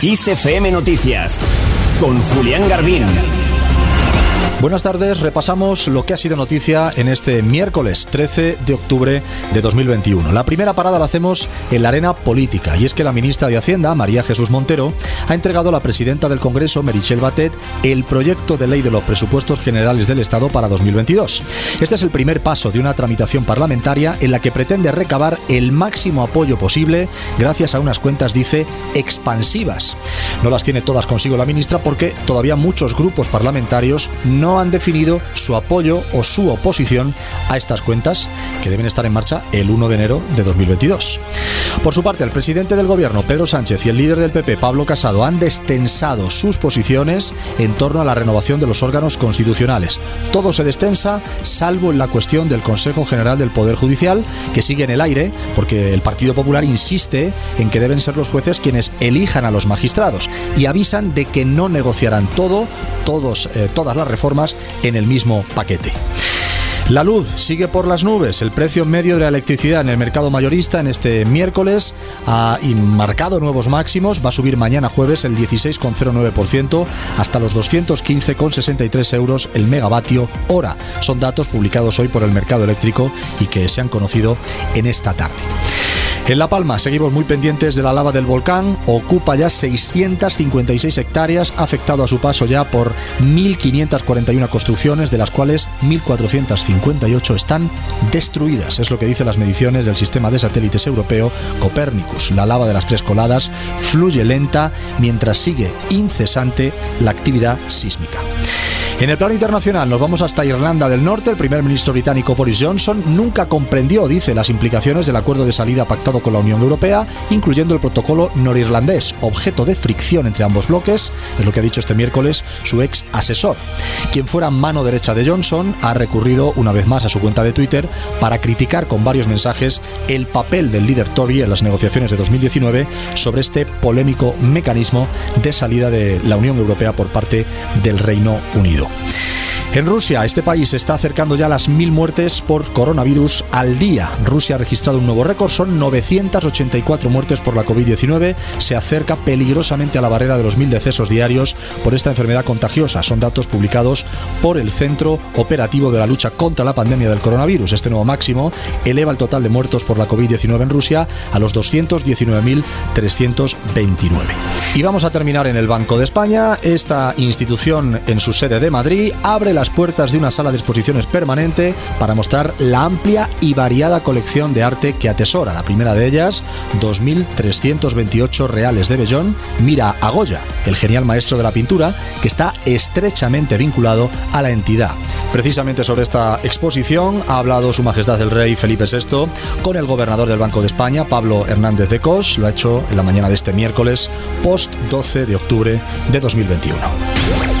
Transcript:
XFM Noticias con Julián Garbín. Buenas tardes, repasamos lo que ha sido noticia en este miércoles 13 de octubre de 2021. La primera parada la hacemos en la arena política y es que la ministra de Hacienda, María Jesús Montero, ha entregado a la presidenta del Congreso, Merichel Batet, el proyecto de ley de los presupuestos generales del Estado para 2022. Este es el primer paso de una tramitación parlamentaria en la que pretende recabar el máximo apoyo posible gracias a unas cuentas, dice, expansivas. No las tiene todas consigo la ministra porque todavía muchos grupos parlamentarios no han definido su apoyo o su oposición a estas cuentas que deben estar en marcha el 1 de enero de 2022. Por su parte, el presidente del gobierno, Pedro Sánchez, y el líder del PP, Pablo Casado, han destensado sus posiciones en torno a la renovación de los órganos constitucionales. Todo se destensa, salvo en la cuestión del Consejo General del Poder Judicial, que sigue en el aire, porque el Partido Popular insiste en que deben ser los jueces quienes elijan a los magistrados y avisan de que no negociarán todo, todos, eh, todas las reformas en el mismo paquete. La luz sigue por las nubes. El precio medio de la electricidad en el mercado mayorista en este miércoles ha marcado nuevos máximos. Va a subir mañana jueves el 16,09% hasta los 215,63 euros el megavatio hora. Son datos publicados hoy por el mercado eléctrico y que se han conocido en esta tarde. En La Palma seguimos muy pendientes de la lava del volcán. Ocupa ya 656 hectáreas, afectado a su paso ya por 1.541 construcciones, de las cuales 1.458 están destruidas. Es lo que dicen las mediciones del sistema de satélites europeo Copernicus. La lava de las tres coladas fluye lenta mientras sigue incesante la actividad sísmica. En el plano internacional nos vamos hasta Irlanda del Norte. El primer ministro británico Boris Johnson nunca comprendió, dice, las implicaciones del acuerdo de salida pactado con la Unión Europea, incluyendo el protocolo norirlandés, objeto de fricción entre ambos bloques, es lo que ha dicho este miércoles su ex asesor. Quien fuera mano derecha de Johnson ha recurrido una vez más a su cuenta de Twitter para criticar con varios mensajes el papel del líder Tory en las negociaciones de 2019 sobre este polémico mecanismo de salida de la Unión Europea por parte del Reino Unido. Brasil. En Rusia, este país está acercando ya las mil muertes por coronavirus al día. Rusia ha registrado un nuevo récord, son 984 muertes por la COVID-19. Se acerca peligrosamente a la barrera de los mil decesos diarios por esta enfermedad contagiosa. Son datos publicados por el Centro Operativo de la Lucha contra la Pandemia del Coronavirus. Este nuevo máximo eleva el total de muertos por la COVID-19 en Rusia a los 219.329. Y vamos a terminar en el Banco de España. Esta institución en su sede de Madrid abre las puertas de una sala de exposiciones permanente para mostrar la amplia y variada colección de arte que atesora. La primera de ellas, 2.328 reales de Bellón, mira a Goya, el genial maestro de la pintura, que está estrechamente vinculado a la entidad. Precisamente sobre esta exposición ha hablado Su Majestad el Rey Felipe VI con el gobernador del Banco de España, Pablo Hernández de Cos. Lo ha hecho en la mañana de este miércoles, post 12 de octubre de 2021.